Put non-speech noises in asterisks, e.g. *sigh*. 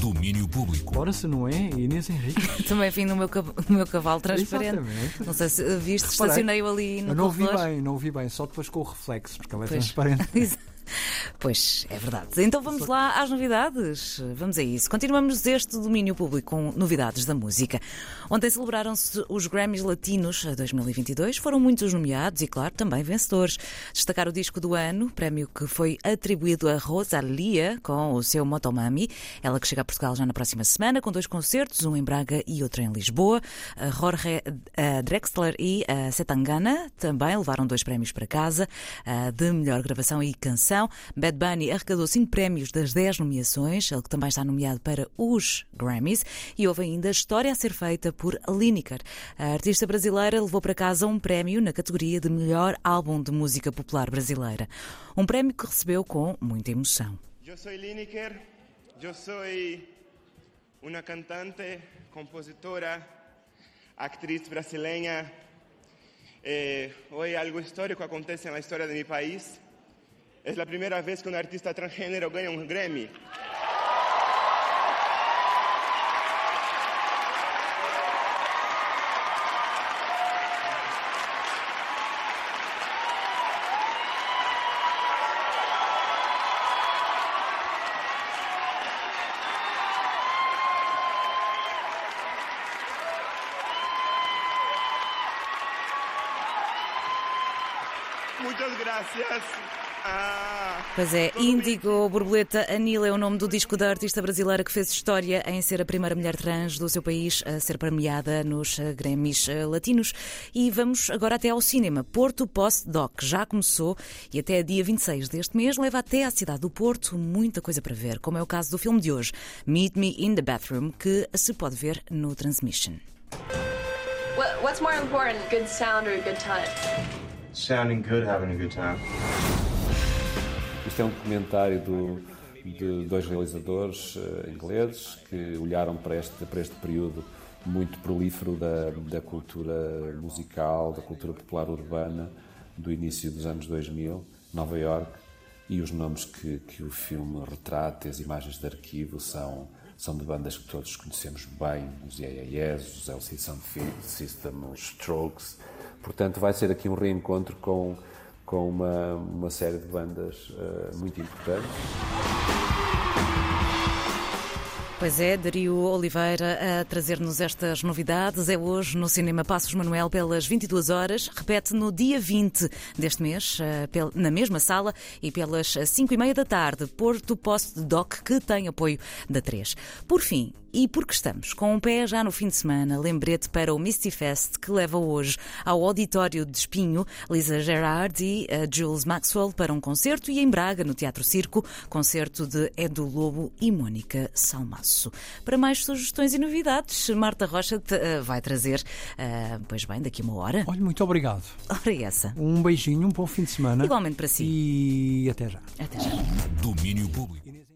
Domínio público. Ora, se não é, Inês Henrique. *laughs* Também vim no meu, no meu cavalo transparente. Exatamente. Não sei se viste, Reparei. estacionei-o ali no Eu não ouvi corredor. bem, não ouvi bem, só depois com o reflexo, porque ela é Pois. transparente. *laughs* *laughs* Pois, é verdade. Então vamos lá às novidades. Vamos a isso. Continuamos este domínio público com novidades da música. Ontem celebraram-se os Grammys Latinos 2022. Foram muitos nomeados e, claro, também vencedores. Destacar o disco do ano, prémio que foi atribuído a Rosalia com o seu Motomami. Ela que chega a Portugal já na próxima semana com dois concertos, um em Braga e outro em Lisboa. A Jorge eh, Drexler e a Setangana também levaram dois prémios para casa, de melhor gravação e canção. Bad Bunny arrecadou cinco prémios das 10 nomeações, ele que também está nomeado para os Grammys. E houve ainda história a ser feita por Lineker. A artista brasileira levou para casa um prémio na categoria de melhor álbum de música popular brasileira. Um prémio que recebeu com muita emoção. Yo soy Lineker, yo soy una cantante, compositora, actriz brasileña. Eh, hoy algo histórico acontece en la historia de mi país. Es la primera vez que un artista transgénero gana un Grammy. Muchas gracias. Pois é, Índigo Borboleta Anil é o nome do disco da artista brasileira que fez história em ser a primeira mulher trans do seu país a ser premiada nos eh, Grammys eh, Latinos. E vamos agora até ao cinema. Porto Post Doc já começou e até dia 26 deste mês leva até à cidade do Porto muita coisa para ver, como é o caso do filme de hoje, Meet Me in the Bathroom, que se pode ver no Transmission. What, what's more important, good sound or a good time? sounding good, having a good time. Isto é um documentário do- de dois realizadores eh, ingleses que olharam para este, para este período muito prolífero da, da cultura musical, da cultura popular urbana do início dos anos 2000, Nova York, e os nomes que, que o filme retrata, as imagens de arquivo, são, são de bandas que todos conhecemos bem, os Yeah-Yeah-Yeahs, os LC Sound System, os Strokes. Portanto, vai ser aqui um reencontro com, com uma, uma série de bandas eh, muito importantes. Pois é, Dario Oliveira a trazer-nos estas novidades. É hoje no Cinema Passos Manuel pelas 22 horas. Repete no dia 20 deste mês, eh, na mesma sala e pelas 5 e meia da tarde. Porto Post Doc, que tem apoio da 3. Por fim, e porque estamos com um pé já no fim de semana, lembrete para o Misty Fest que leva hoje ao Auditório de Espinho Lisa Gerard e eh, Jules Maxwell para um concerto e em Braga, no Teatro Circo, concerto de Edu Lobo e Mónica Salmaço. Para mais sugestões e novidades, Marta Rocha te, eh, vai trazer, eh, pois bem, daqui a uma hora. Olha, muito obrigado. Ora é essa. Um beijinho, um bom fim de semana. Igualmente para si. E até já. Até já. Domínio público.